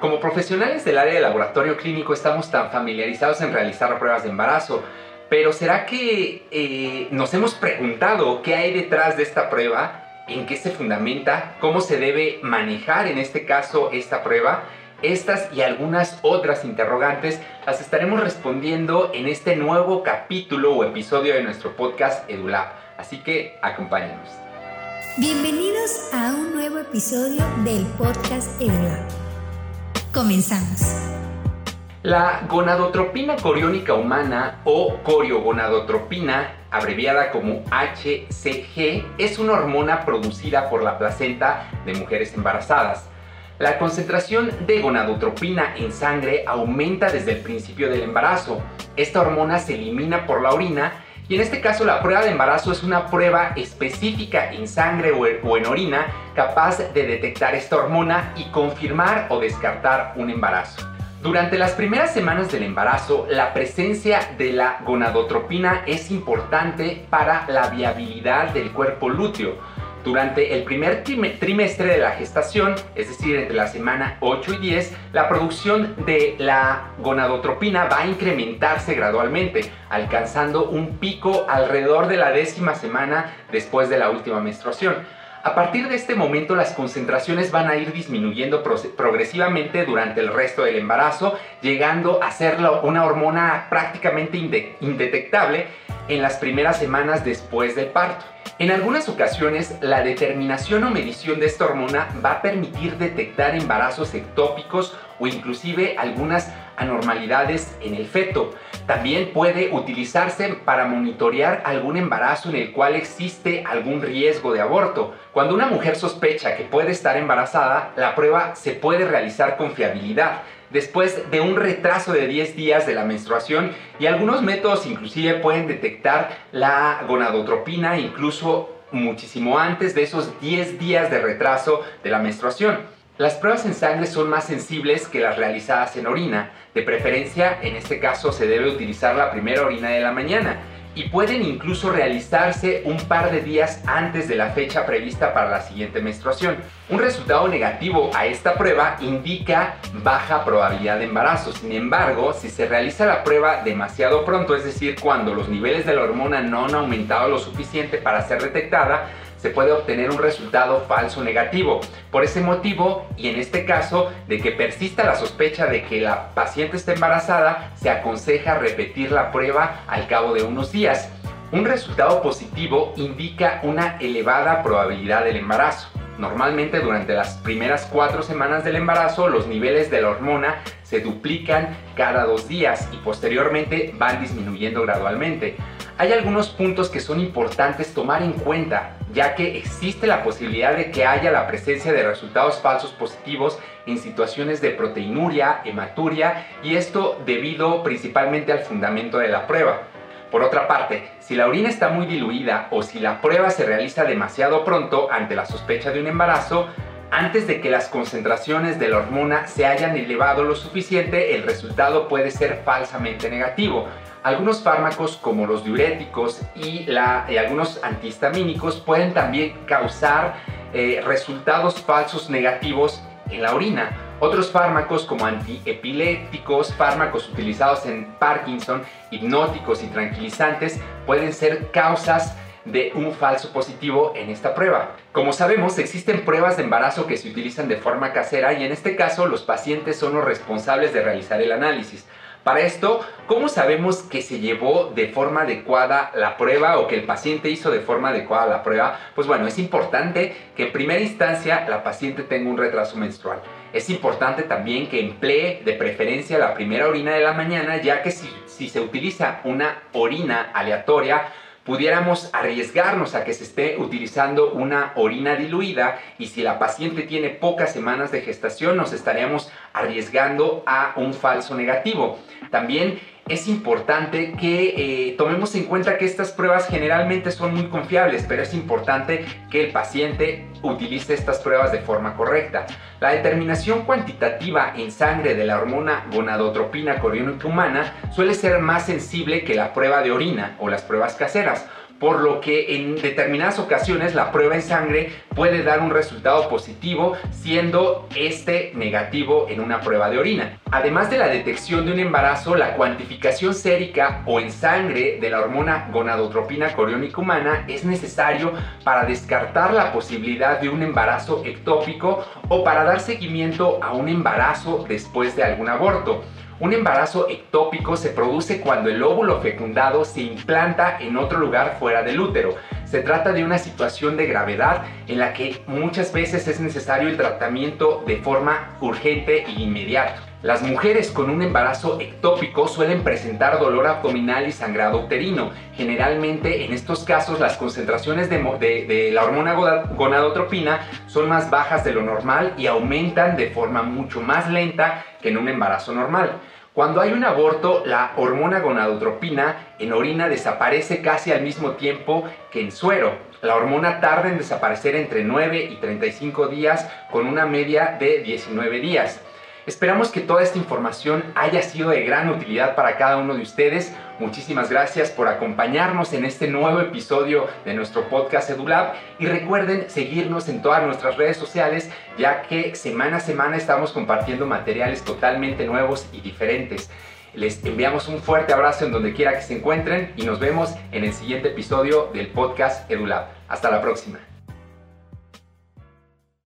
Como profesionales del área de laboratorio clínico estamos tan familiarizados en realizar pruebas de embarazo, pero ¿será que eh, nos hemos preguntado qué hay detrás de esta prueba? ¿En qué se fundamenta? ¿Cómo se debe manejar en este caso esta prueba? Estas y algunas otras interrogantes las estaremos respondiendo en este nuevo capítulo o episodio de nuestro podcast EduLab. Así que acompáñenos. Bienvenidos a un nuevo episodio del podcast EduLab. Comenzamos. La gonadotropina coriónica humana o coriogonadotropina, abreviada como HCG, es una hormona producida por la placenta de mujeres embarazadas. La concentración de gonadotropina en sangre aumenta desde el principio del embarazo. Esta hormona se elimina por la orina y en este caso la prueba de embarazo es una prueba específica en sangre o en orina capaz de detectar esta hormona y confirmar o descartar un embarazo. Durante las primeras semanas del embarazo, la presencia de la gonadotropina es importante para la viabilidad del cuerpo lúteo, durante el primer trimestre de la gestación, es decir, entre la semana 8 y 10, la producción de la gonadotropina va a incrementarse gradualmente, alcanzando un pico alrededor de la décima semana después de la última menstruación. A partir de este momento las concentraciones van a ir disminuyendo progresivamente durante el resto del embarazo, llegando a ser una hormona prácticamente indetectable en las primeras semanas después del parto. En algunas ocasiones, la determinación o medición de esta hormona va a permitir detectar embarazos ectópicos o inclusive algunas anormalidades en el feto. También puede utilizarse para monitorear algún embarazo en el cual existe algún riesgo de aborto. Cuando una mujer sospecha que puede estar embarazada, la prueba se puede realizar con fiabilidad después de un retraso de 10 días de la menstruación y algunos métodos inclusive pueden detectar la gonadotropina incluso muchísimo antes de esos 10 días de retraso de la menstruación. Las pruebas en sangre son más sensibles que las realizadas en orina. De preferencia, en este caso se debe utilizar la primera orina de la mañana y pueden incluso realizarse un par de días antes de la fecha prevista para la siguiente menstruación. Un resultado negativo a esta prueba indica baja probabilidad de embarazo. Sin embargo, si se realiza la prueba demasiado pronto, es decir, cuando los niveles de la hormona no han aumentado lo suficiente para ser detectada, se puede obtener un resultado falso negativo. Por ese motivo, y en este caso de que persista la sospecha de que la paciente está embarazada, se aconseja repetir la prueba al cabo de unos días. Un resultado positivo indica una elevada probabilidad del embarazo. Normalmente durante las primeras cuatro semanas del embarazo los niveles de la hormona se duplican cada dos días y posteriormente van disminuyendo gradualmente. Hay algunos puntos que son importantes tomar en cuenta ya que existe la posibilidad de que haya la presencia de resultados falsos positivos en situaciones de proteinuria, hematuria y esto debido principalmente al fundamento de la prueba. Por otra parte, si la orina está muy diluida o si la prueba se realiza demasiado pronto ante la sospecha de un embarazo, antes de que las concentraciones de la hormona se hayan elevado lo suficiente, el resultado puede ser falsamente negativo. Algunos fármacos como los diuréticos y, algunos antihistamínicos pueden también causar eh, resultados falsos negativos en la orina. Otros fármacos como antiepilépticos, fármacos utilizados en Parkinson, hipnóticos y tranquilizantes pueden ser causas de un falso positivo en esta prueba. Como sabemos, existen pruebas de embarazo que se utilizan de forma casera y en este caso los pacientes son los responsables de realizar el análisis. Para esto, ¿cómo sabemos que se llevó de forma adecuada la prueba o que el paciente hizo de forma adecuada la prueba? Pues bueno, es importante que en primera instancia la paciente tenga un retraso menstrual. Es importante también que emplee de preferencia la primera orina de la mañana, ya que si, si se utiliza una orina aleatoria, pudiéramos arriesgarnos a que se esté utilizando una orina diluida y si la paciente tiene pocas semanas de gestación nos estaríamos arriesgando a un falso negativo. También es importante que eh, tomemos en cuenta que estas pruebas generalmente son muy confiables, pero es importante que el paciente utilice estas pruebas de forma correcta. La determinación cuantitativa en sangre de la hormona gonadotropina coriónica humana suele ser más sensible que la prueba de orina o las pruebas caseras por lo que en determinadas ocasiones la prueba en sangre puede dar un resultado positivo, siendo este negativo en una prueba de orina. Además de la detección de un embarazo, la cuantificación sérica o en sangre de la hormona gonadotropina coriónica humana es necesario para descartar la posibilidad de un embarazo ectópico o para dar seguimiento a un embarazo después de algún aborto. Un embarazo ectópico se produce cuando el óvulo fecundado se implanta en otro lugar fuera del útero. Se trata de una situación de gravedad en la que muchas veces es necesario el tratamiento de forma urgente e inmediata. Las mujeres con un embarazo ectópico suelen presentar dolor abdominal y sangrado uterino. Generalmente en estos casos las concentraciones de, de, la hormona gonadotropina son más bajas de lo normal y aumentan de forma mucho más lenta que en un embarazo normal. Cuando hay un aborto, la hormona gonadotropina en orina desaparece casi al mismo tiempo que en suero. La hormona tarda en desaparecer entre 9 y 35 días con una media de 19 días. Esperamos que toda esta información haya sido de gran utilidad para cada uno de ustedes. Muchísimas gracias por acompañarnos en este nuevo episodio de nuestro podcast EduLab y recuerden seguirnos en todas nuestras redes sociales ya que semana a semana estamos compartiendo materiales totalmente nuevos y diferentes. Les enviamos un fuerte abrazo en donde quiera que se encuentren y nos vemos en el siguiente episodio del podcast EduLab. Hasta la próxima.